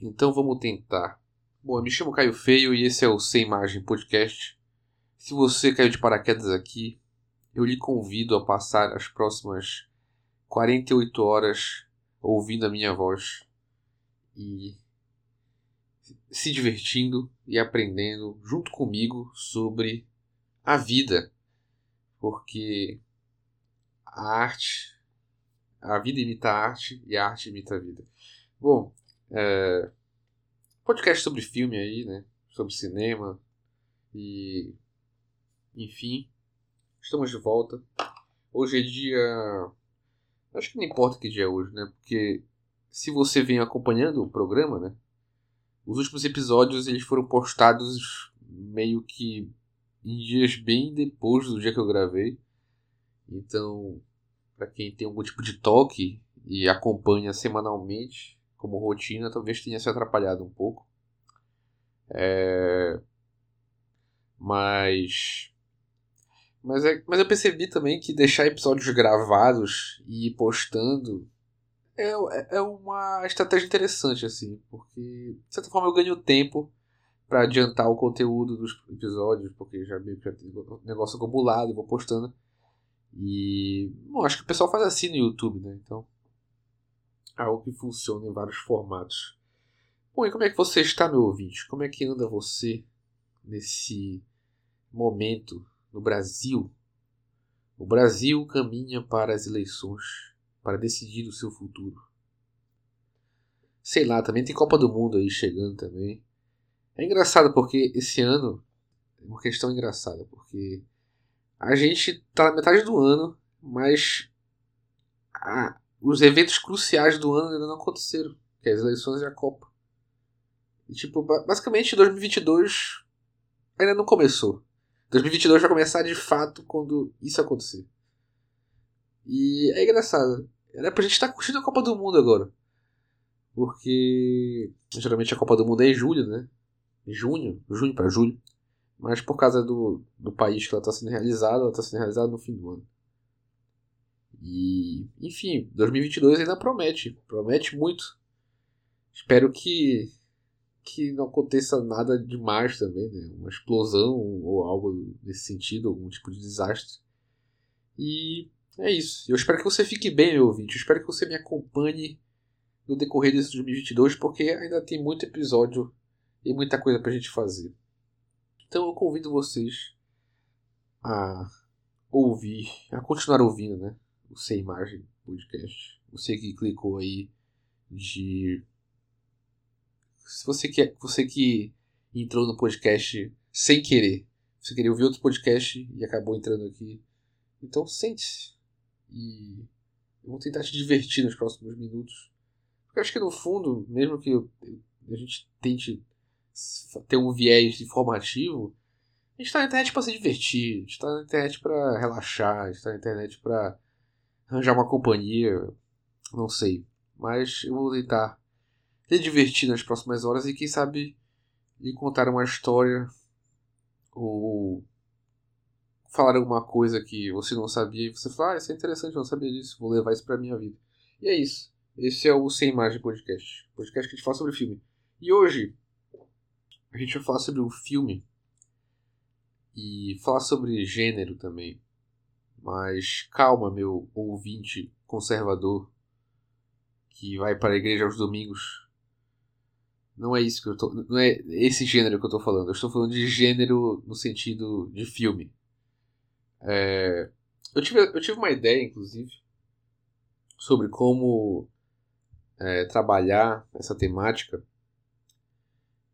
Então vamos tentar. Bom, eu me chamo Caio Feio e esse é o Sem Imagem Podcast. Se você caiu de paraquedas aqui, eu lhe convido a passar as próximas 48 horas ouvindo a minha voz e se divertindo e aprendendo junto comigo sobre a vida. Porque a arte, a vida imita a arte e a arte imita a vida. Bom, é, podcast sobre filme aí, né? Sobre cinema e enfim, estamos de volta. Hoje é dia. Acho que não importa que dia é hoje, né? Porque se você vem acompanhando o programa, né? Os últimos episódios eles foram postados meio que em dias bem depois do dia que eu gravei. Então, para quem tem algum tipo de toque e acompanha semanalmente como rotina, talvez tenha se atrapalhado um pouco. É... Mas mas, é, mas eu percebi também que deixar episódios gravados e ir postando é, é, é uma estratégia interessante, assim, porque de certa forma eu ganho tempo para adiantar o conteúdo dos episódios, porque já meio que já o negócio acumulado e vou postando. E bom, acho que o pessoal faz assim no YouTube, né? Então, algo que funciona em vários formatos. Bom, e como é que você está, meu ouvinte? Como é que anda você nesse momento no Brasil. O Brasil caminha para as eleições para decidir o seu futuro. Sei lá, também tem Copa do Mundo aí chegando também. É engraçado porque esse ano é uma questão engraçada, porque a gente tá na metade do ano, mas os eventos cruciais do ano ainda não aconteceram, que é as eleições e a Copa. E, tipo, basicamente 2022 ainda não começou. 2022 vai começar de fato quando isso acontecer. E é engraçado. Era pra gente estar tá curtindo a Copa do Mundo agora. Porque geralmente a Copa do Mundo é em julho, né? Junho, junho para julho. Mas por causa do, do país que ela está sendo realizada, ela está sendo realizada no fim do ano. E, enfim, 2022 ainda promete. Promete muito. Espero que que não aconteça nada demais também, né? Uma explosão ou algo nesse sentido, algum tipo de desastre. E é isso. Eu espero que você fique bem, meu ouvinte. Eu espero que você me acompanhe no decorrer desse 2022, porque ainda tem muito episódio e muita coisa pra gente fazer. Então eu convido vocês a ouvir, a continuar ouvindo, né? O Sem Imagem Podcast. Você que clicou aí de se você que, você que entrou no podcast sem querer, você queria ouvir outro podcast e acabou entrando aqui, então sente-se. E eu vou tentar te divertir nos próximos minutos. Porque eu acho que no fundo, mesmo que a gente tente ter um viés informativo, a gente está na internet para se divertir, a gente está na internet para relaxar, a gente está na internet para arranjar uma companhia, não sei. Mas eu vou tentar se divertir nas próximas horas e quem sabe lhe contar uma história ou falar alguma coisa que você não sabia e você fala, ah, isso é interessante, eu não sabia disso, vou levar isso pra minha vida. E é isso. Esse é o Sem Imagem Podcast. Podcast que a gente fala sobre filme. E hoje a gente vai falar sobre um filme e falar sobre gênero também. Mas calma, meu ouvinte conservador que vai para a igreja aos domingos não é isso que eu tô. Não é esse gênero que eu tô falando. Eu estou falando de gênero no sentido de filme. É, eu, tive, eu tive uma ideia, inclusive, sobre como é, trabalhar essa temática.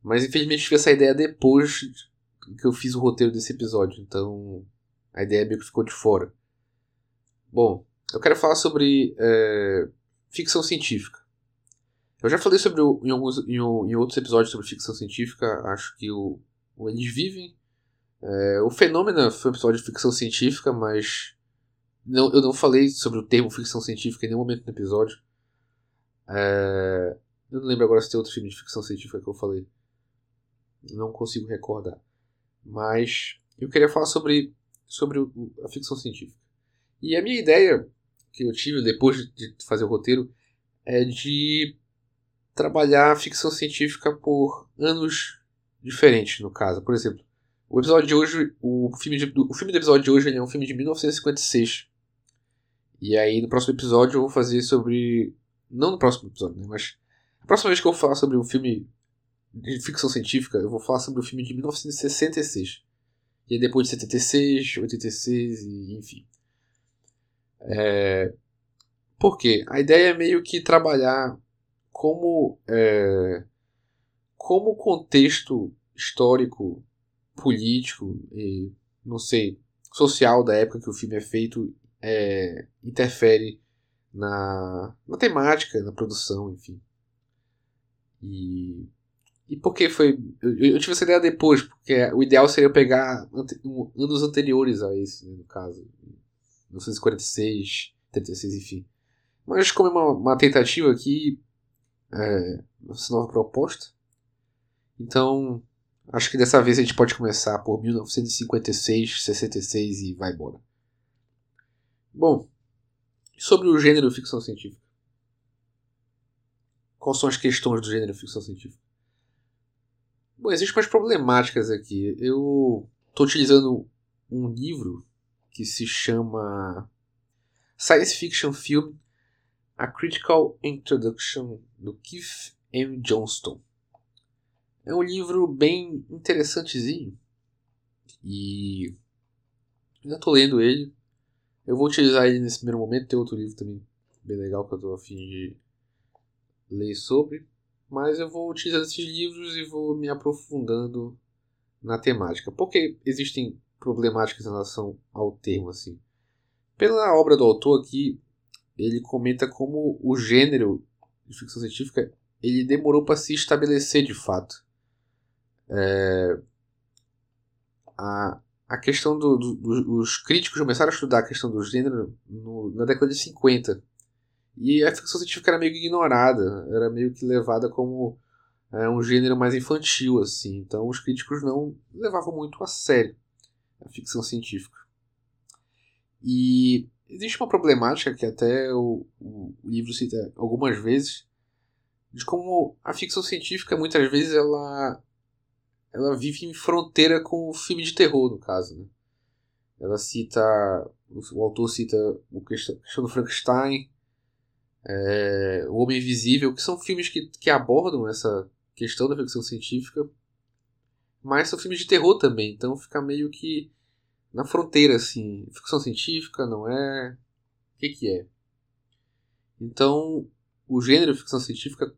Mas infelizmente tive essa ideia depois que eu fiz o roteiro desse episódio. Então a ideia meio que ficou de fora. Bom, eu quero falar sobre é, ficção científica. Eu já falei sobre em, alguns, em, em, outros episódios sobre ficção científica, acho que o, o Eles Vivem. É, o Fenômeno foi um episódio de ficção científica, mas não, eu não falei sobre o termo ficção científica em nenhum momento no episódio. É, eu não lembro agora se tem outro filme de ficção científica que eu falei. Não consigo recordar. Mas eu queria falar sobre, sobre a ficção científica. E a minha ideia que eu tive depois de fazer o roteiro é de trabalhar ficção científica por anos diferentes, no caso. Por exemplo, o episódio de hoje, o filme, de, o filme do episódio de hoje é um filme de 1956. E aí no próximo episódio eu vou fazer sobre. Não no próximo episódio, né? Mas a próxima vez que eu falar sobre um filme de ficção científica, eu vou falar sobre o filme de 1966. E aí depois de 76, 86 e enfim. É... Por quê? A ideia é meio que trabalhar como, é... como o contexto histórico político e, não sei, social da época que o filme é feito é, interfere na, na temática, na produção, enfim. E, e por que foi. Eu, eu, tive essa ideia depois, porque o ideal seria pegar ante, um, anos anteriores a esse, né, no caso. 1946, 36, enfim. Mas como é uma, uma tentativa aqui, é, essa nova proposta, então Acho que dessa vez a gente pode começar por 1956, 66 e vai embora. Bom, sobre o gênero ficção científica. Quais são as questões do gênero ficção científica? Bom, existem umas problemáticas aqui. Eu estou utilizando um livro que se chama Science Fiction Film A Critical Introduction do Keith M. Johnston. É um livro bem interessantezinho. E já estou lendo ele. Eu vou utilizar ele nesse primeiro momento. Tem outro livro também bem legal que eu estou afim de ler sobre. Mas eu vou utilizar esses livros e vou me aprofundando na temática. Porque existem problemáticas em relação ao termo assim. Pela obra do autor aqui, ele comenta como o gênero de ficção científica ele demorou para se estabelecer de fato. É, a, a questão do, do, críticos começaram a estudar a questão do gênero no, na década de 50. E a ficção científica era meio ignorada, era meio que levada como é, um gênero mais infantil, assim. Então os críticos não levavam muito a sério ficção científica. E existe uma problemática que até o, o livro cita algumas vezes, de como a ficção científica muitas vezes ela ela vive em fronteira com o filme de terror, no caso. Né? Ela cita. O autor cita o questão do Frankenstein, é, O Homem Invisível, que são filmes que, que abordam essa questão da ficção científica, mas são filmes de terror também, então fica meio que na fronteira, assim. Ficção científica, não é? O que, que é? Então, o gênero ficção científica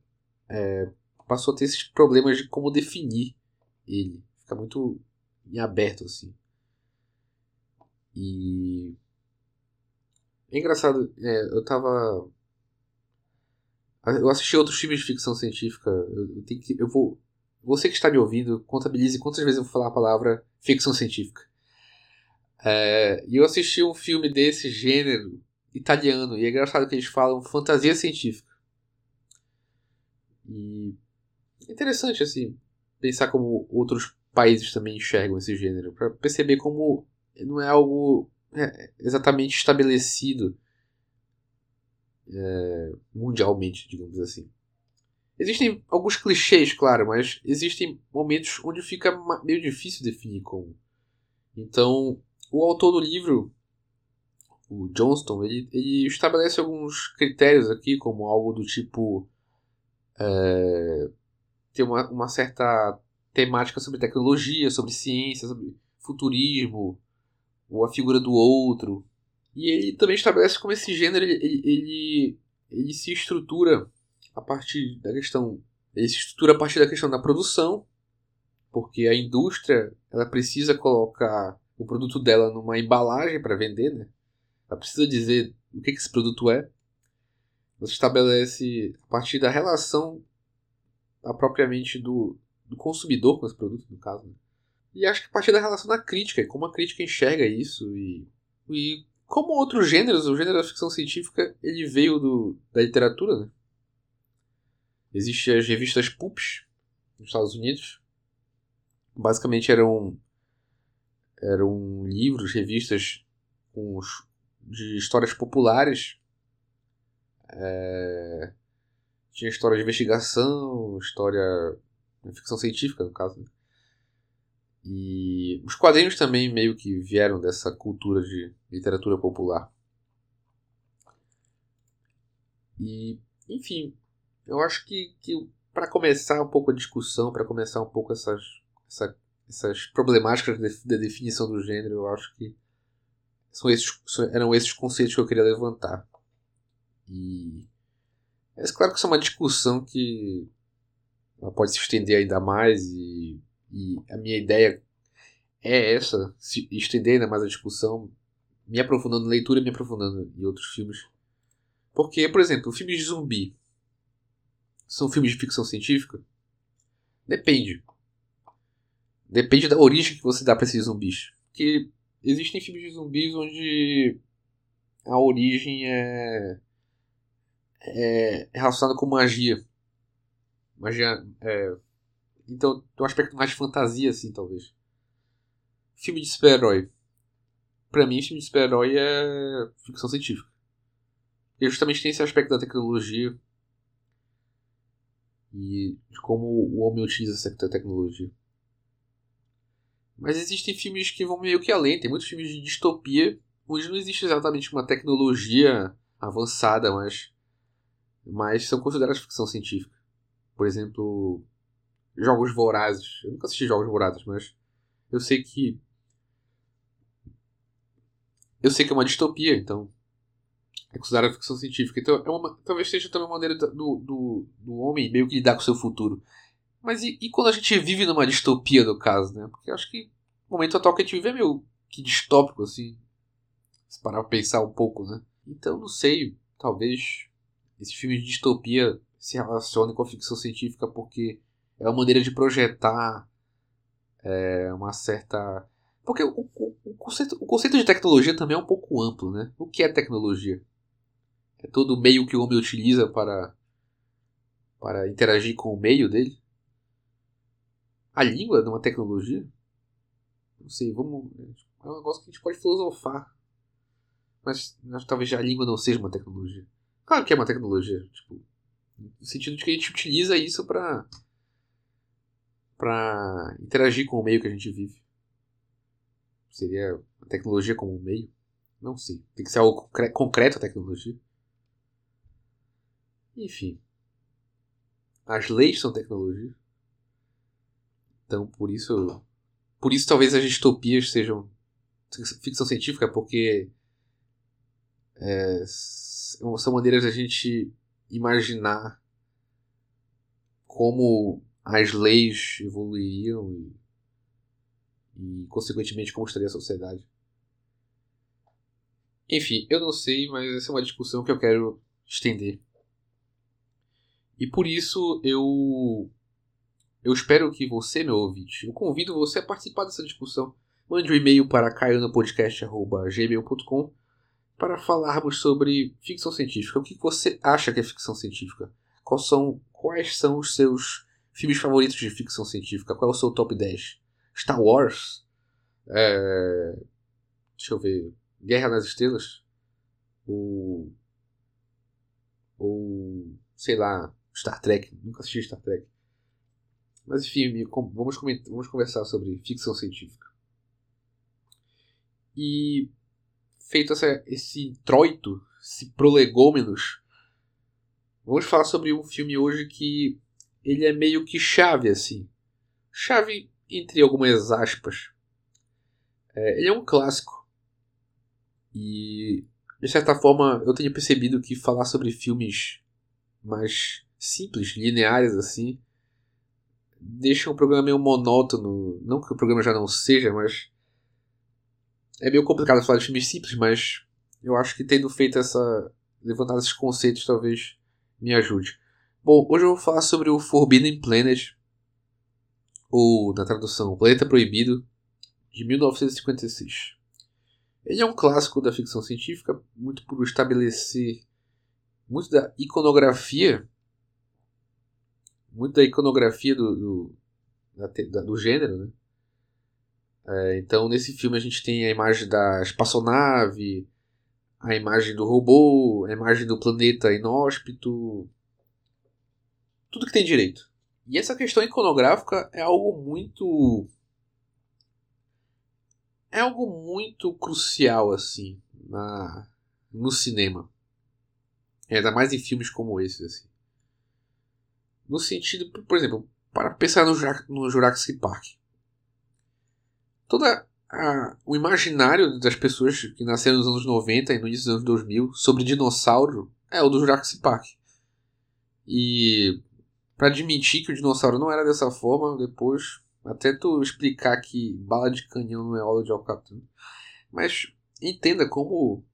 é, passou a ter esses problemas de como definir ele. Fica muito em aberto, assim. E. É engraçado, é, eu tava. Eu assisti outros filmes de ficção científica. Eu, eu, tenho que, eu vou. Você que está me ouvindo, contabilize quantas vezes eu vou falar a palavra ficção científica. É, eu assisti um filme desse gênero italiano, e é engraçado que eles falam fantasia científica. E. É interessante, assim pensar como outros países também enxergam esse gênero, para perceber como não é algo é, exatamente estabelecido é, mundialmente, digamos assim. Existem alguns clichês, claro, mas existem momentos onde fica meio difícil definir como. Então, o autor do livro, o Johnston, ele, ele estabelece alguns critérios aqui, como algo do tipo. É, ter uma, uma certa temática sobre tecnologia, sobre ciência, sobre futurismo, ou a figura do outro. E ele também estabelece como esse gênero ele, ele, ele se estrutura a partir da questão. Ele se estrutura a partir da questão da produção, porque a indústria ela precisa colocar o produto dela numa embalagem para vender, né? Ela precisa dizer o que, que esse produto é. Ela estabelece a partir da relação a propriamente do, do consumidor com esse produto, no caso. Né? E acho que a partir da relação da crítica, como a crítica enxerga isso e, e como outros gêneros, o gênero da ficção científica, ele veio do, da literatura, né? Existem as revistas pulps nos Estados Unidos. Basicamente eram eram livros, revistas os, de histórias populares é, tinha história de investigação, história. ficção científica, no caso. Né? E os quadrinhos também meio que vieram dessa cultura de literatura popular. E, enfim, eu acho que, que para começar um pouco a discussão, para começar um pouco essas, essa, essas problemáticas da definição do gênero, eu acho que são esses, eram esses conceitos que eu queria levantar. E é claro que isso é uma discussão que ela pode se estender ainda mais e, e a minha ideia é essa, estender ainda mais a discussão, me aprofundando na leitura me aprofundando em outros filmes. Porque, por exemplo, filmes de zumbi são filmes de ficção científica? Depende. Depende da origem que você dá para esses zumbis. Porque existem filmes de zumbis onde a origem é, é relacionada com magia. Magia. É, então, tem um aspecto mais de fantasia, assim, talvez. Filme de super-herói. Pra mim, filme de super-herói é ficção científica. E justamente tem esse aspecto da tecnologia e de como o homem utiliza essa tecnologia. Mas existem filmes que vão meio que além, tem muitos filmes de distopia onde não existe exatamente uma tecnologia avançada, mas, mas são considerados ficção científica. Por exemplo, Jogos Vorazes. Eu nunca assisti Jogos Vorazes, mas eu sei que. Eu sei que é uma distopia, então é considerada ficção científica. Então, é uma, talvez seja também uma maneira do, do, do homem meio que lidar com o seu futuro. Mas e, e, quando a gente vive numa distopia, no caso, né? Porque acho que o momento atual que a gente vive é meio que distópico, assim. Se parar pra pensar um pouco, né? Então, não sei. Talvez esse filme de distopia se relacione com a ficção científica porque é uma maneira de projetar é, uma certa. Porque o, o, o, conceito, o conceito de tecnologia também é um pouco amplo, né? O que é tecnologia? É todo o meio que o homem utiliza para, para interagir com o meio dele? A língua é uma tecnologia? Não sei, vamos. É um negócio que a gente pode filosofar. Mas, talvez a língua não seja uma tecnologia. Claro que é uma tecnologia. Tipo, no sentido de que a gente utiliza isso para para interagir com o meio que a gente vive. Seria a tecnologia como um meio? Não sei. Tem que ser algo concreto a tecnologia. Enfim. As leis são tecnologia. Então, por isso. Por isso, talvez as distopias sejam ficção científica, porque. É, são maneiras da gente imaginar como as leis evoluiriam e, e consequentemente, como estaria a sociedade. Enfim, eu não sei, mas essa é uma discussão que eu quero estender e por isso eu eu espero que você, meu ouvinte, eu convido você a participar dessa discussão. Mande um e-mail para caianapodcast.gmail.com para falarmos sobre ficção científica. O que você acha que é ficção científica? Quais são, quais são os seus filmes favoritos de ficção científica? Qual é o seu top 10? Star Wars? É... Deixa eu ver. Guerra nas Estrelas? Ou. Ou. Sei lá. Star Trek, nunca assisti Star Trek. Mas enfim, vamos, vamos conversar sobre ficção científica. E feito essa, esse introito, esse prolegômenos, vamos falar sobre um filme hoje que ele é meio que chave assim. Chave entre algumas aspas. É, ele é um clássico. E de certa forma eu tenho percebido que falar sobre filmes mais simples, lineares assim, deixam o programa meio monótono. Não que o programa já não seja, mas é meio complicado falar de filmes simples, mas eu acho que tendo feito essa. levantado esses conceitos talvez me ajude. Bom, hoje eu vou falar sobre o Forbidden Planet, ou na tradução, Planeta Proibido, de 1956. Ele é um clássico da ficção científica, muito por estabelecer muito da iconografia muito da iconografia do, do, da, do gênero, né? É, então, nesse filme a gente tem a imagem da espaçonave, a imagem do robô, a imagem do planeta inóspito, tudo que tem direito. E essa questão iconográfica é algo muito é algo muito crucial assim na no cinema. Ainda mais em filmes como esse assim. No sentido, por exemplo, para pensar no, no Jurassic Park. Toda a, o imaginário das pessoas que nasceram nos anos 90 e no início dos anos 2000 sobre dinossauro é o do Jurassic Park. E para admitir que o dinossauro não era dessa forma, depois até tu explicar que bala de canhão não é óleo de alcatrão. Mas entenda como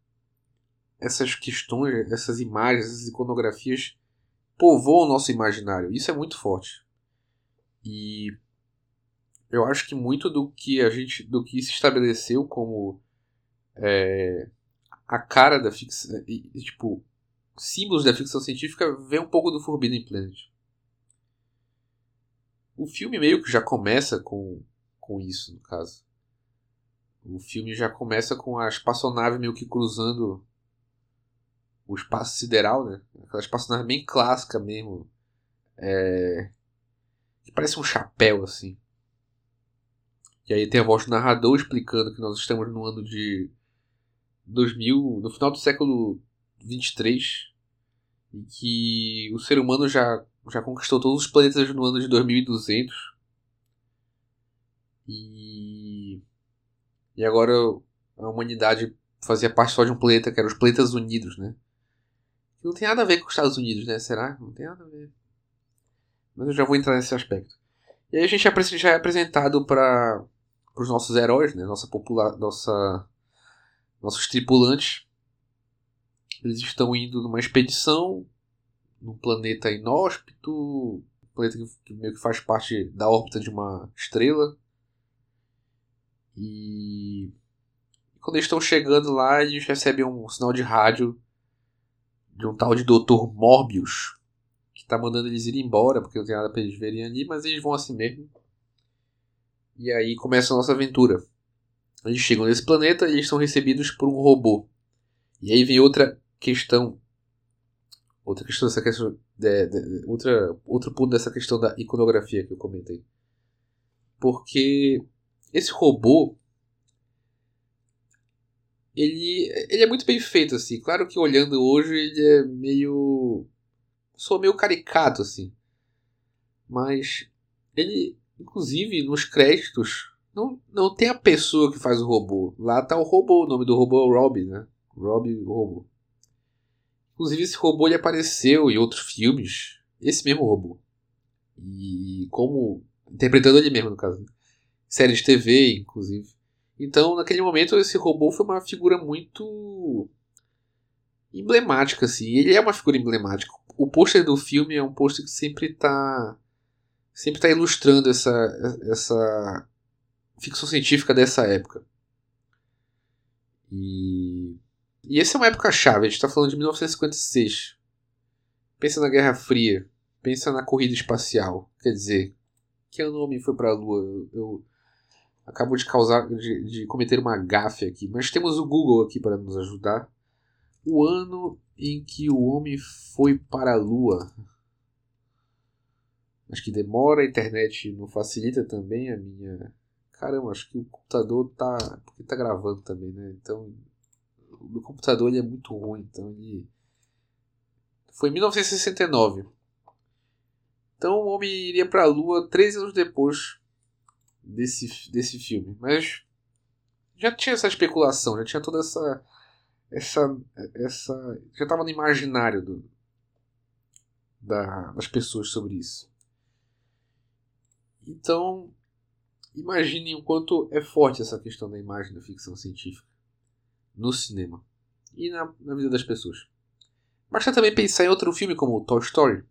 essas questões, essas imagens, essas iconografias povoam o nosso imaginário. Isso é muito forte. E eu acho que muito do que a gente, do que se estabeleceu como é, a cara da ficção, tipo, símbolos da ficção científica vem um pouco do Forbidden Planet. O filme meio que já começa com, com isso, no caso. O filme já começa com a espaçonave meio que cruzando o espaço sideral, né? Aquela espaçonave bem clássica mesmo. É... Que parece um chapéu, assim. E aí tem a voz do narrador explicando que nós estamos no ano de 2000, no final do século 23, e que o ser humano já, já conquistou todos os planetas no ano de 2200. E, e agora a humanidade fazia parte só de um planeta, que era os Planetas Unidos, né? Não tem nada a ver com os Estados Unidos, né? Será? Não tem nada a ver. Mas eu já vou entrar nesse aspecto. E aí a gente já é apresentado para os nossos heróis, né? Nossa popula nossa nossos tripulantes. Eles estão indo numa expedição num planeta inóspito, um planeta que meio que faz parte da órbita de uma estrela. E quando eles estão chegando lá, eles recebem um sinal de rádio de um tal de Dr. Morbius, que está mandando eles ir embora, porque não tem nada para eles verem ali, mas eles vão assim mesmo. E aí começa a nossa aventura. Eles chegam nesse planeta e eles são recebidos por um robô. E aí vem outra questão. Outra questão dessa questão. De, de, outra, outro ponto dessa questão da iconografia que eu comentei. Porque esse robô ele, ele é muito bem feito, assim. Claro que olhando hoje ele é meio. sou meio caricato, assim. Mas ele, inclusive, nos créditos, não, não tem a pessoa que faz o robô. Lá tá o robô, o nome do robô é o Rob, né? Rob robô. Inclusive, esse robô ele apareceu em outros filmes. Esse mesmo robô. E como. interpretando ele mesmo, no caso. Série de TV, inclusive. Então, naquele momento, esse robô foi uma figura muito emblemática, assim. Ele é uma figura emblemática. O pôster do filme é um pôster que sempre está sempre tá ilustrando essa, essa ficção científica dessa época. E, e essa é uma época chave. A gente está falando de 1956. Pensa na Guerra Fria. Pensa na corrida espacial. Quer dizer, que ano o homem foi para a Lua? Eu, eu acabou de causar de, de cometer uma gafe aqui, mas temos o Google aqui para nos ajudar. O ano em que o homem foi para a Lua. Acho que demora, a internet não facilita também a minha. Caramba, acho que o computador tá. Porque tá gravando também, né? Então. O meu computador ele é muito ruim, então ele. Foi em 1969. Então o homem iria para a Lua três anos depois desse, desse filme. Mas já tinha essa especulação, já tinha toda essa. essa, essa já estava no imaginário do, da, das pessoas sobre isso. Então, imaginem o quanto é forte essa questão da imagem da ficção científica no cinema e na, na vida das pessoas. Basta também pensar em outro filme como Toy Story.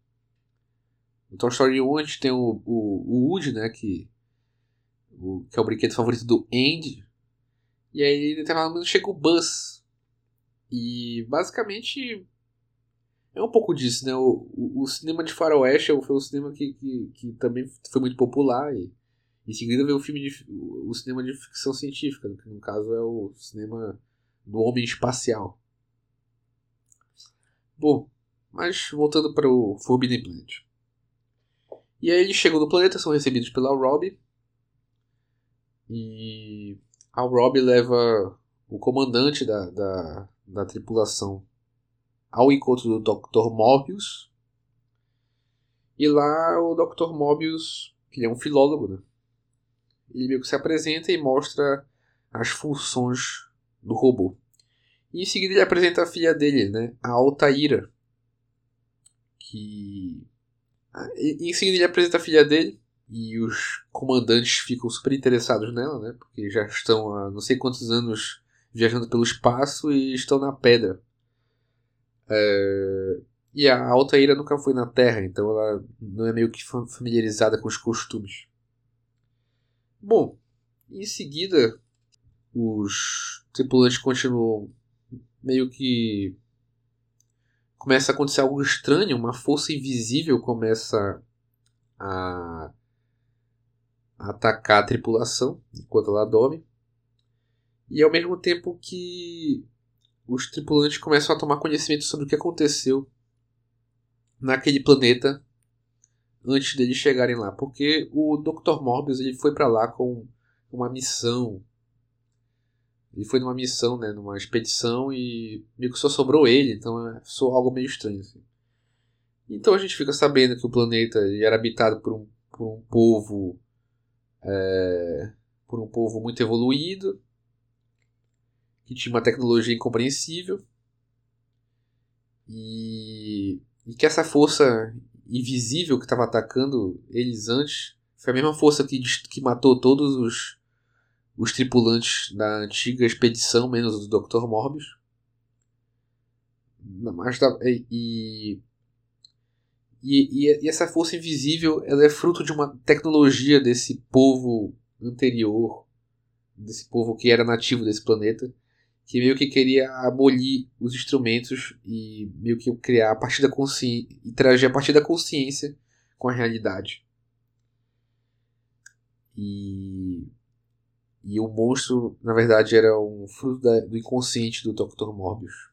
O Toy Story 1 a gente tem o, o, o Woody, né, que o, que é o brinquedo favorito do Andy. E aí, em determinado momento, chega o Buzz. E basicamente é um pouco disso, né? O, o, o cinema de faroeste foi um cinema que, que, que, também foi muito popular. E em seguida veio o filme de, o cinema de ficção científica, que no caso é o cinema do homem espacial. Bom, mas voltando para o Forbidden Planet. E aí eles chegam no planeta, são recebidos pela Robbie. E a Robbie leva o comandante da, da, da tripulação ao encontro do Dr. Mobius. E lá o Dr. Mobius, que é um filólogo, né? Ele meio que se apresenta e mostra as funções do robô. E em seguida ele apresenta a filha dele, né? A Altaíra. Que. E em seguida ele apresenta a filha dele. E os comandantes ficam super interessados nela, né? Porque já estão há não sei quantos anos viajando pelo espaço e estão na pedra. É... E a Altaíra nunca foi na Terra, então ela não é meio que familiarizada com os costumes. Bom, em seguida, os tripulantes continuam meio que. Começa a acontecer algo estranho, uma força invisível começa a atacar a tripulação enquanto ela dorme. E ao mesmo tempo que os tripulantes começam a tomar conhecimento sobre o que aconteceu naquele planeta antes deles chegarem lá, porque o Dr. Morbius ele foi para lá com uma missão. Ele foi numa missão, né, numa expedição e meio que só sobrou ele, então é só algo meio estranho assim. Então a gente fica sabendo que o planeta era habitado por um, por um povo é, por um povo muito evoluído que tinha uma tecnologia incompreensível e, e que essa força invisível que estava atacando eles antes foi a mesma força que, que matou todos os, os tripulantes da antiga expedição, menos o do Dr. Morbius. Mas, e, e, e, essa força invisível ela é fruto de uma tecnologia desse povo anterior, desse povo que era nativo desse planeta, que meio que queria abolir os instrumentos e meio que criar a partir da consciência, interagir a partir da consciência com a realidade. E, e o monstro, na verdade, era um fruto da, do inconsciente do Dr. Morbius.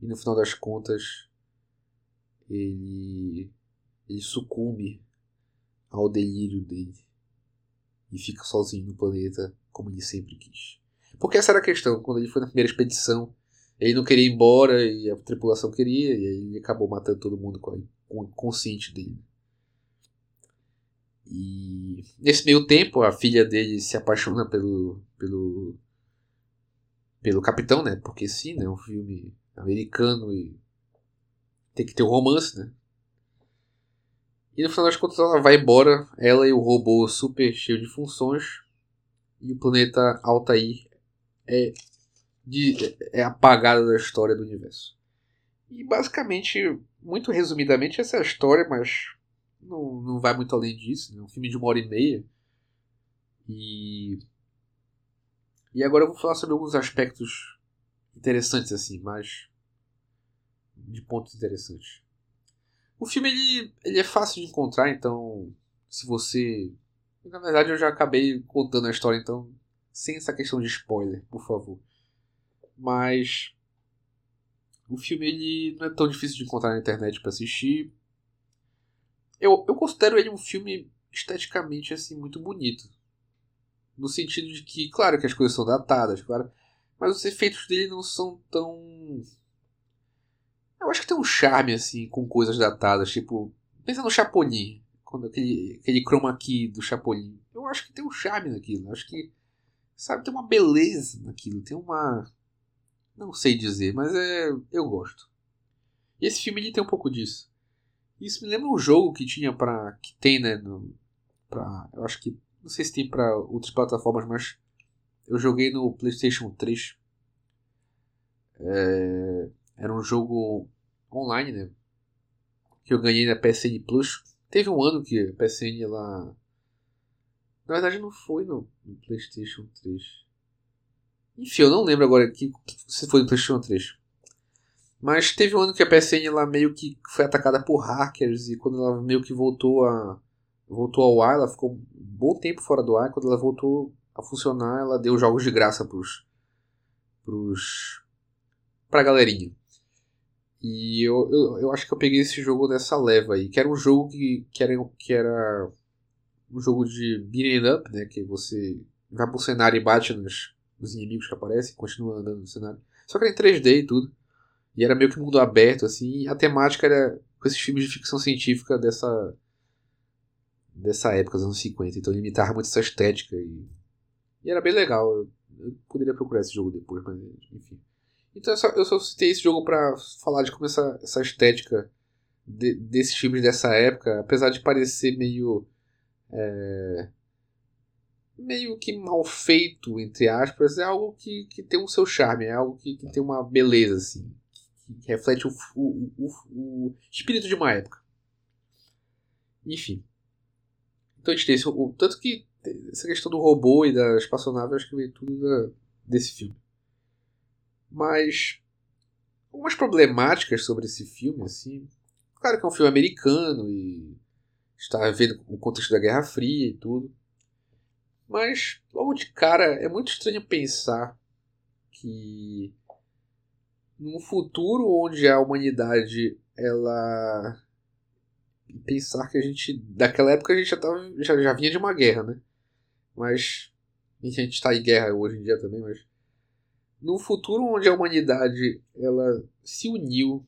E no final das contas, ele, ele sucumbe ao delírio dele e fica sozinho no planeta como ele sempre quis. Porque essa era a questão, quando ele foi na primeira expedição, ele não queria ir embora e a tripulação queria, e aí ele acabou matando todo mundo com, o consciente dele. E nesse meio tempo, a filha dele se apaixona pelo pelo pelo capitão, né? Porque sim, né? É um filme americano e tem que ter um romance, né? E no final das contas ela vai embora, ela e o robô super cheio de funções, e o planeta Altair é, de, é apagado da história do universo. E basicamente, muito resumidamente, essa é a história, mas não, não vai muito além disso. É um filme de uma hora e meia. E. E agora eu vou falar sobre alguns aspectos interessantes, assim, mas de pontos interessantes. O filme ele, ele é fácil de encontrar, então se você. Na verdade eu já acabei contando a história, então sem essa questão de spoiler, por favor. Mas o filme ele não é tão difícil de encontrar na internet para assistir. Eu, eu considero ele um filme esteticamente assim muito bonito. No sentido de que, claro que as coisas são datadas, claro, mas os efeitos dele não são tão eu acho que tem um charme, assim, com coisas datadas. Tipo, pensa no Chapolin. Quando aquele, aquele chroma key do Chapolin. Eu acho que tem um charme naquilo. Eu acho que, sabe, tem uma beleza naquilo. Tem uma. Não sei dizer, mas é. Eu gosto. E esse filme ele tem um pouco disso. Isso me lembra um jogo que tinha para que tem, né, no, pra, eu acho que não sei se tem para outras plataformas, mas eu joguei no PlayStation 3. É, era um jogo online, né? Que eu ganhei na PSN Plus. Teve um ano que a PSN ela. Na verdade não foi no, no PlayStation 3. Enfim, eu não lembro agora que, se foi no PlayStation 3. Mas teve um ano que a PSN ela meio que foi atacada por hackers e quando ela meio que voltou a voltou ao ar, ela ficou um bom tempo fora do ar. Quando ela voltou a funcionar, ela deu jogos de graça pros pros pra galerinha. E eu, eu, eu acho que eu peguei esse jogo nessa leva aí, que era um jogo que, que, era, que era um jogo de beating up, né? Que você vai pro cenário e bate nos, nos inimigos que aparecem, continua andando no cenário. Só que era em 3D e tudo. E era meio que mundo aberto, assim, e a temática era com esses filmes de ficção científica dessa dessa época, dos anos 50. Então ele imitava muito essa estética e, e era bem legal. Eu, eu, poderia procurar esse jogo depois, mas enfim. Então eu só, eu só citei esse jogo para falar de como essa, essa estética de, desses filmes dessa época, apesar de parecer meio. É, meio que mal feito, entre aspas, é algo que, que tem o seu charme, é algo que, que tem uma beleza, assim, que reflete o, o, o, o espírito de uma época. Enfim. Então a gente tem esse, o, tanto que essa questão do robô e da espaçonave, acho que veio tudo da, desse filme. Mas algumas problemáticas sobre esse filme, assim. Claro que é um filme americano e está vendo o contexto da Guerra Fria e tudo. Mas logo de cara é muito estranho pensar que num futuro onde a humanidade ela pensar que a gente. Daquela época a gente já, tava, já, já vinha de uma guerra, né? Mas. A gente está em guerra hoje em dia também, mas. Num futuro onde a humanidade ela se uniu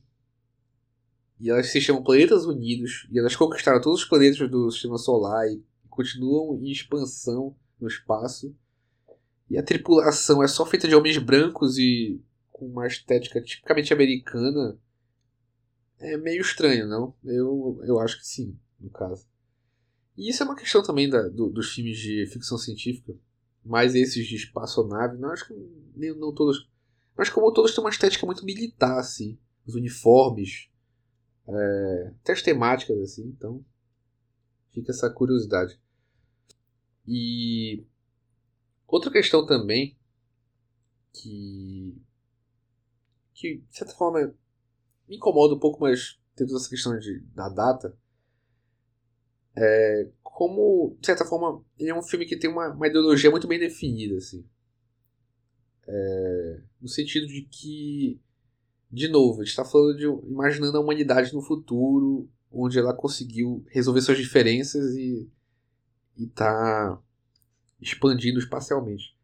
e elas se chamam Planetas Unidos e elas conquistaram todos os planetas do sistema solar e continuam em expansão no espaço. E a tripulação é só feita de homens brancos e com uma estética tipicamente americana é meio estranho, não? Eu, eu acho que sim, no caso. E isso é uma questão também da, do, dos filmes de ficção científica, mais esses de espaçonave, não acho que nem, não todos, mas como todos têm uma estética muito militar, assim, os uniformes, é, até as temáticas, assim, então fica essa curiosidade. E outra questão também que que de certa forma me incomoda um pouco, mas toda essa questão de, da data. É, como, de certa forma, ele é um filme que tem uma, uma ideologia muito bem definida, assim. É, no sentido de que, de novo, a gente está falando de imaginando a humanidade no futuro, onde ela conseguiu resolver suas diferenças e está expandindo espacialmente.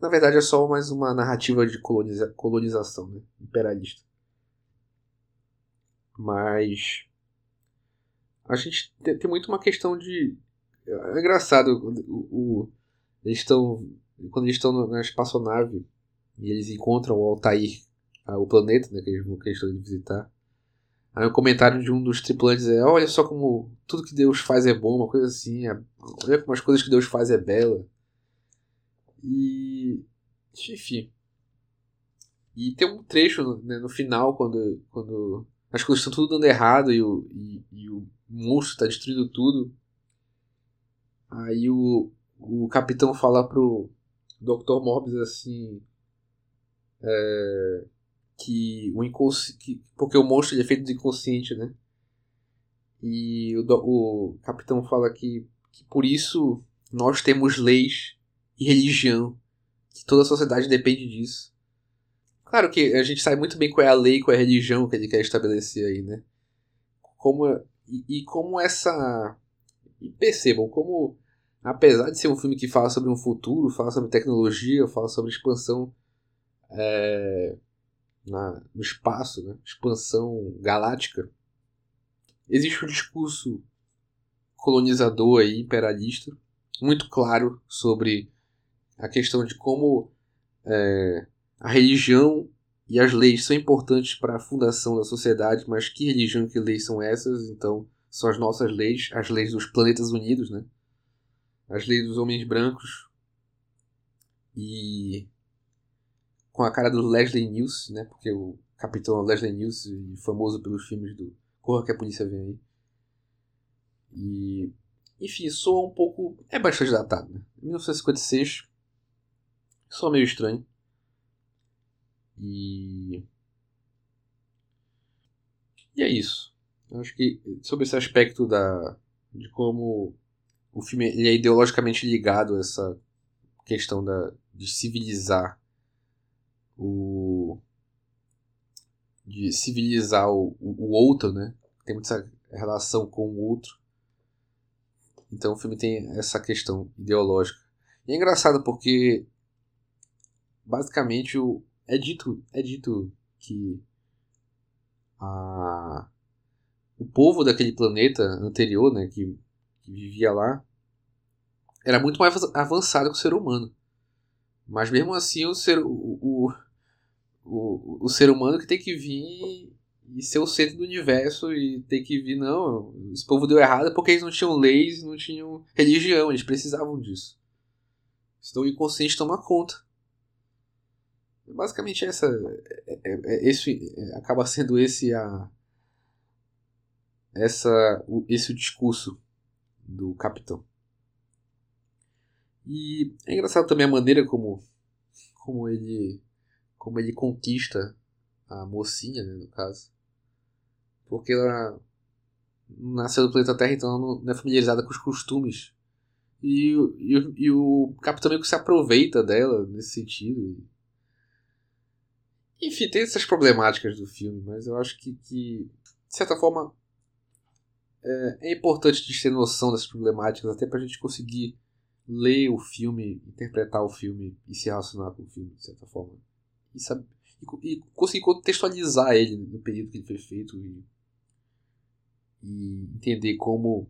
Na verdade, é só mais uma narrativa de coloniza colonização né? imperialista. Mas a gente tem, muito uma questão de. É engraçado, o, o eles estão. Quando eles estão na espaçonave e eles encontram o Altair, o planeta né, que, eles, que eles estão indo visitar. Aí o comentário de um dos tripulantes é: Olha só como tudo que Deus faz é bom, uma coisa assim. É, olha como as coisas que Deus faz é bela. E. Enfim. E tem um trecho né, no final, quando, quando as coisas estão tudo dando errado e o, e, e o monstro está destruindo tudo. Aí o, o capitão fala pro Dr. Morbius assim. É, que o inconsciente. Porque o monstro ele é feito de inconsciente, né? E o, o capitão fala que, que por isso nós temos leis e religião. Que toda a sociedade depende disso. Claro que a gente sabe muito bem qual é a lei, qual é a religião que ele quer estabelecer aí, né? Como, e, e como essa. E percebam, como apesar de ser um filme que fala sobre um futuro, fala sobre tecnologia, fala sobre expansão é, na, no espaço, né? expansão galáctica, existe um discurso colonizador aí, imperialista, muito claro sobre a questão de como é, a religião e as leis são importantes para a fundação da sociedade, mas que religião e que leis são essas? Então, são as nossas leis, as leis dos planetas unidos, né? As leis dos homens brancos. E com a cara do Leslie News, né? Porque o capitão Leslie News, famoso pelos filmes do Corra que a polícia vem aí. E enfim, soa um pouco, é bastante datado, né? 1956. Soa meio estranho. E. E é isso. Eu acho que sobre esse aspecto da, de como o filme ele é ideologicamente ligado a essa questão da, de civilizar o, de civilizar o, o, outro, né? Tem muita relação com o outro. Então o filme tem essa questão ideológica. E é engraçado porque basicamente o, é dito é dito que a, o povo daquele planeta anterior, né, que, que vivia lá, era muito mais avançado que o ser humano. Mas mesmo assim o ser, o, o, o, o ser humano que tem que vir e ser o centro do universo e tem que vir, não, esse povo deu errado porque eles não tinham leis, não tinham religião, eles precisavam disso. Então o inconsciente toma conta. Basicamente essa, é, é, é, esse é, acaba sendo esse a essa esse o discurso do capitão. E é engraçado também a maneira como como ele como ele conquista a mocinha, né, no caso. Porque ela nasceu do planeta Terra, então ela não é familiarizada com os costumes. E, e, e o Capitão meio que se aproveita dela nesse sentido. Enfim, tem essas problemáticas do filme, mas eu acho que, que de certa forma, é, é importante de ter noção dessas problemáticas, até pra gente conseguir ler o filme, interpretar o filme e se relacionar com o filme, de certa forma. E, sabe, e, e conseguir contextualizar ele no período que ele foi feito e, e entender como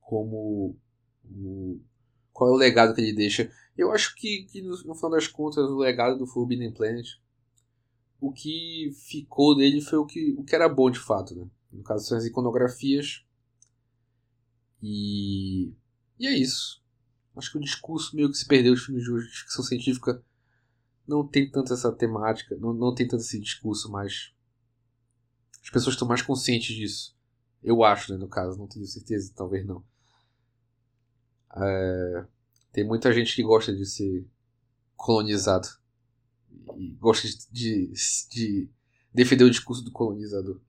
como o, qual é o legado que ele deixa. Eu acho que, que no, no, final das contas o legado do Forbidden Planet o que ficou dele foi o que, o que era bom de fato, né? No caso são as iconografias e e é isso. Acho que o discurso meio que se perdeu os filmes de hoje ficção científica não tem tanto essa temática, não, não tem tanto esse discurso, mas as pessoas estão mais conscientes disso. Eu acho, né, no caso, não tenho certeza, talvez não. É, tem muita gente que gosta de ser colonizado e gosta de, de defender o discurso do colonizador.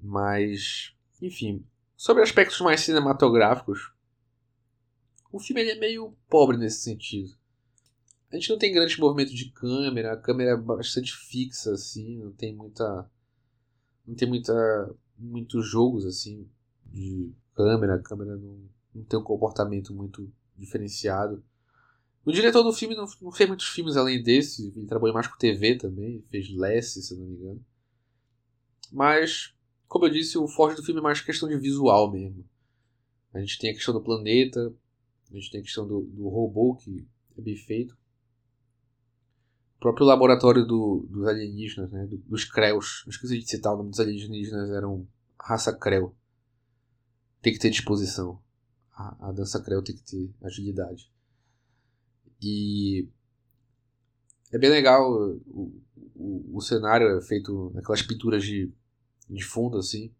Mas, enfim, sobre aspectos mais cinematográficos, o filme é meio pobre nesse sentido. A gente não tem grande movimento de câmera, a câmera é bastante fixa, assim, não tem muita. Não tem muita. muitos jogos assim de câmera, a câmera não, não tem um comportamento muito diferenciado. O diretor do filme não, não fez muitos filmes além desse, ele trabalhou mais com TV também, fez Less, se não me engano. Mas, como eu disse, o forte do filme é mais questão de visual mesmo. A gente tem a questão do planeta, a gente tem a questão do, do robô que é bem feito próprio laboratório do, dos alienígenas, né, dos Kreus. Esqueci de citar o nome dos alienígenas, eram raça Krell. Tem que ter disposição. A, a dança Krell tem que ter agilidade. E é bem legal o, o, o cenário é feito naquelas pinturas de, de fundo assim.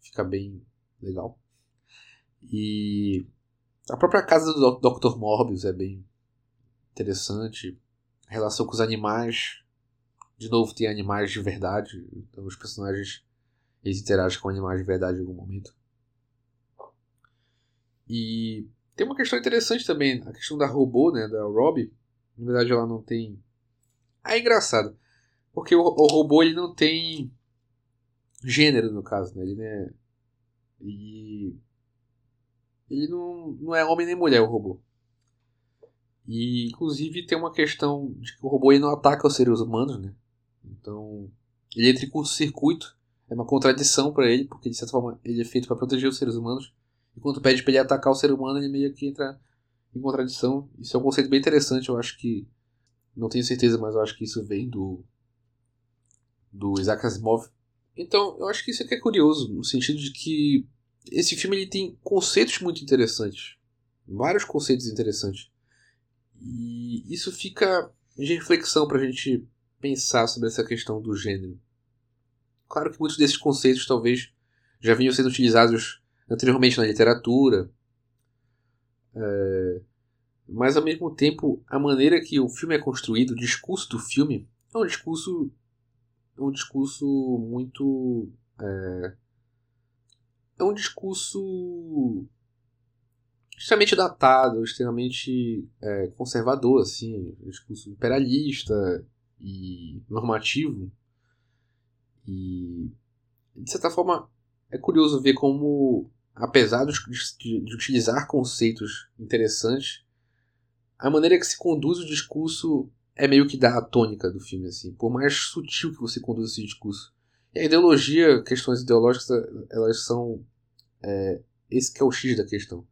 Fica bem legal. E a própria casa do Dr. Morbius é bem interessante relação com os animais. De novo, tem animais de verdade. Então, os personagens eles interagem com animais de verdade em algum momento. E tem uma questão interessante também, a questão da robô, né, da Robbie. Na verdade, ela não tem. Ah, é engraçado. Porque o, o robô ele não tem gênero, no caso, né? Ele não é. E. Ele não, não é homem nem mulher, o robô. E inclusive tem uma questão de que o robô não ataca os seres humanos, né? Então ele entra em curto-circuito, é uma contradição para ele, porque de certa forma ele é feito para proteger os seres humanos. E quando pede para ele atacar o ser humano, ele meio que entra em contradição. Isso é um conceito bem interessante, eu acho que não tenho certeza, mas eu acho que isso vem do do Isaac Asimov. Então, eu acho que isso aqui é curioso, no sentido de que esse filme ele tem conceitos muito interessantes. Vários conceitos interessantes. E isso fica de reflexão para a gente pensar sobre essa questão do gênero. Claro que muitos desses conceitos talvez já vinham sendo utilizados anteriormente na literatura, é, mas ao mesmo tempo a maneira que o filme é construído, o discurso do filme, é um discurso, é um discurso muito. É, é um discurso extremamente datado, extremamente é, conservador, assim, discurso imperialista, e normativo. E, de certa forma, é curioso ver como, apesar de, de, utilizar conceitos interessantes, a maneira que se conduz o discurso é meio que da tônica do filme, assim. Por mais sutil que você conduza esse discurso. E a ideologia, questões ideológicas, elas são... É, esse que é o X da questão.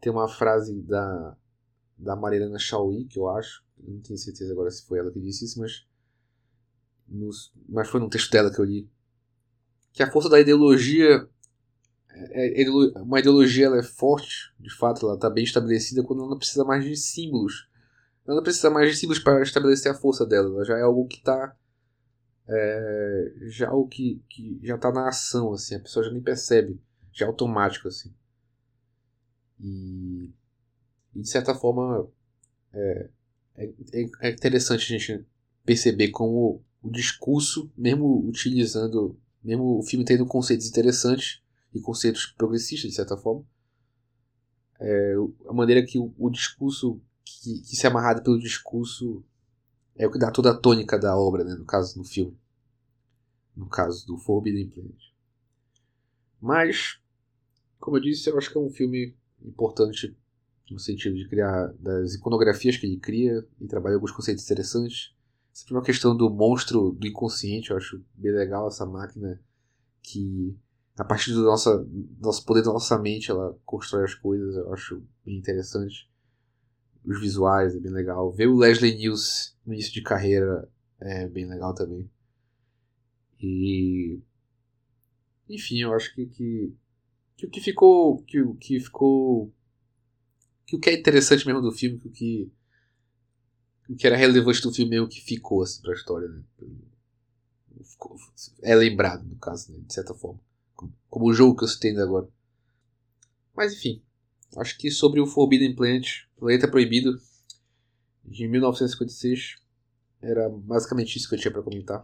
Tem uma frase da, da Mariana Chauí, que eu acho, não tenho certeza agora se foi ela que disse isso, mas, nos, mas foi num texto dela que eu li, que a força da ideologia uma ideologia ela é forte, de fato, ela está bem estabelecida quando ela não precisa mais de símbolos. Ela não precisa mais de símbolos para estabelecer a força dela. Ela já é algo que está é, já algo que, que já está na ação, assim, a pessoa já nem percebe, já é automático, assim. E, e de certa forma é, é, é interessante a gente perceber como o discurso, mesmo utilizando, mesmo o filme tendo conceitos interessantes, e conceitos progressistas, de certa forma. É, a maneira que o, o discurso, que, que se é amarrado pelo discurso, é o que dá toda a tônica da obra, né, no caso, no filme. No caso do Forbidden Planet. Mas, como eu disse, eu acho que é um filme importante no sentido de criar das iconografias que ele cria e trabalha alguns conceitos interessantes. Sempre uma questão do monstro do inconsciente, eu acho bem legal essa máquina que a partir do nosso, nosso poder da nossa mente, ela constrói as coisas, eu acho bem interessante. Os visuais é bem legal. Ver o Leslie News no início de carreira é bem legal também. E. Enfim, eu acho que, que, que o que ficou. Que o que ficou. Que o que é interessante mesmo do filme, que o que. O que era relevante do filme é o que ficou assim, pra história, né? É lembrado, no caso, né? de certa forma como o jogo que eu citei agora. Mas enfim, acho que sobre o Forbidden Planet, Planeta Proibido, de 1956, era basicamente isso que eu tinha para comentar.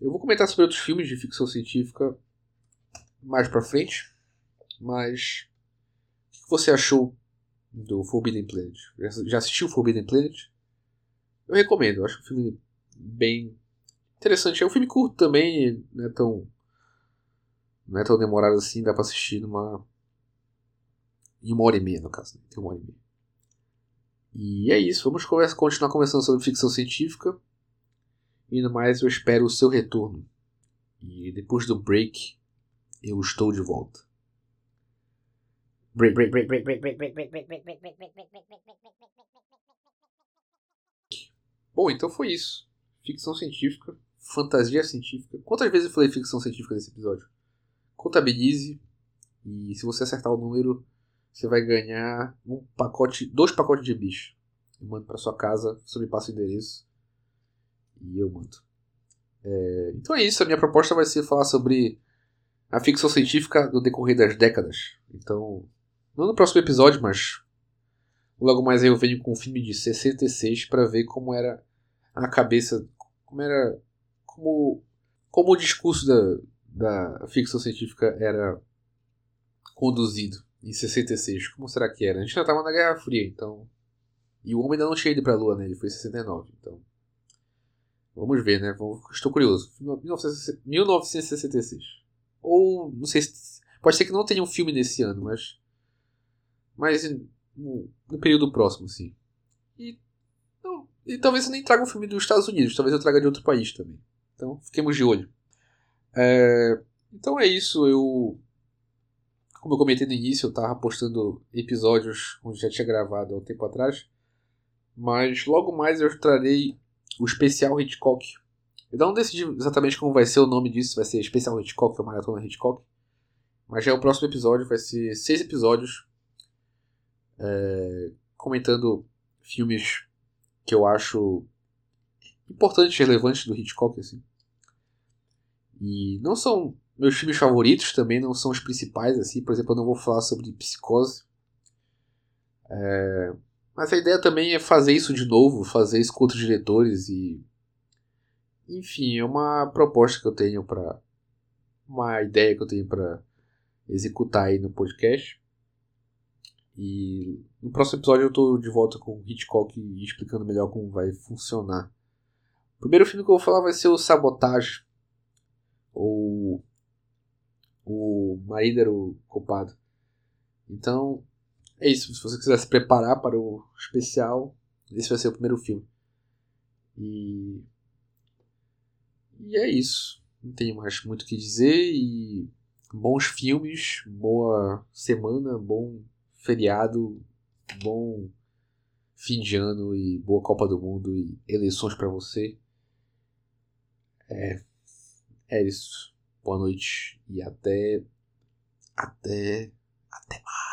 Eu vou comentar sobre outros filmes de ficção científica mais pra frente, mas o que você achou do Forbidden Planet? Já assistiu Forbidden Planet? Eu recomendo, eu acho um filme bem interessante. É um filme curto também, não é tão não é tão demorado assim, dá pra assistir numa. Em uma hora e meia, no caso. Né? Tem uma hora e meia. E é isso, vamos conversa, continuar conversando sobre ficção científica. E no mais, eu espero o seu retorno. E depois do break, eu estou de volta. Break, break, break, break, break, break, break, break, break, break, break, break, break, break, break, break, break, break, Bom, então foi isso. Ficção científica, fantasia científica. Quantas vezes eu falei ficção científica nesse episódio? Contabilize e se você acertar o número, você vai ganhar um pacote, dois pacotes de bicho. Eu mando para sua casa, você me passa o endereço e eu mando. É, então é isso, a minha proposta vai ser falar sobre a ficção científica do decorrer das décadas. Então, não no próximo episódio, mas logo mais eu venho com um filme de 66 para ver como era a cabeça, como era como como o discurso da, da ficção científica era conduzido em 66. Como será que era? A gente já estava na Guerra Fria, então. E o homem ainda não tinha ido para a Lua, né? Ele foi em 69, então. Vamos ver, né? Estou curioso. 1966. Ou, não sei se. Pode ser que não tenha um filme nesse ano, mas. Mas no, período próximo, sim. E, não, e talvez eu nem traga um filme dos Estados Unidos, talvez eu traga de outro país também. Então, fiquemos de olho. É, então é isso, eu. Como eu comentei no início, eu estava postando episódios onde já tinha gravado há um tempo atrás. Mas logo mais eu trarei o especial Hitchcock. Eu não decidi exatamente como vai ser o nome disso, vai ser especial Hitchcock ou Maratona Hitchcock. Mas já é o próximo episódio, vai ser seis episódios é, comentando filmes que eu acho importantes e relevantes do Hitchcock. Assim. E não são meus filmes favoritos, também não são os principais, assim. Por exemplo, eu não vou falar sobre Psicose. É... Mas a ideia também é fazer isso de novo, fazer isso com outros diretores e. Enfim, é uma proposta que eu tenho para. Uma ideia que eu tenho para executar aí no podcast. E no próximo episódio eu tô de volta com o Hitchcock explicando melhor como vai funcionar. O primeiro filme que eu vou falar vai ser o Sabotage. Ou o marido era o culpado. Então, é isso. Se você quiser se preparar para o especial, esse vai ser o primeiro filme. E. E é isso. Não tenho mais muito o que dizer. E bons filmes, boa semana, bom feriado, bom fim de ano e boa Copa do Mundo e eleições para você. É, é isso. Boa noite e até até até mais.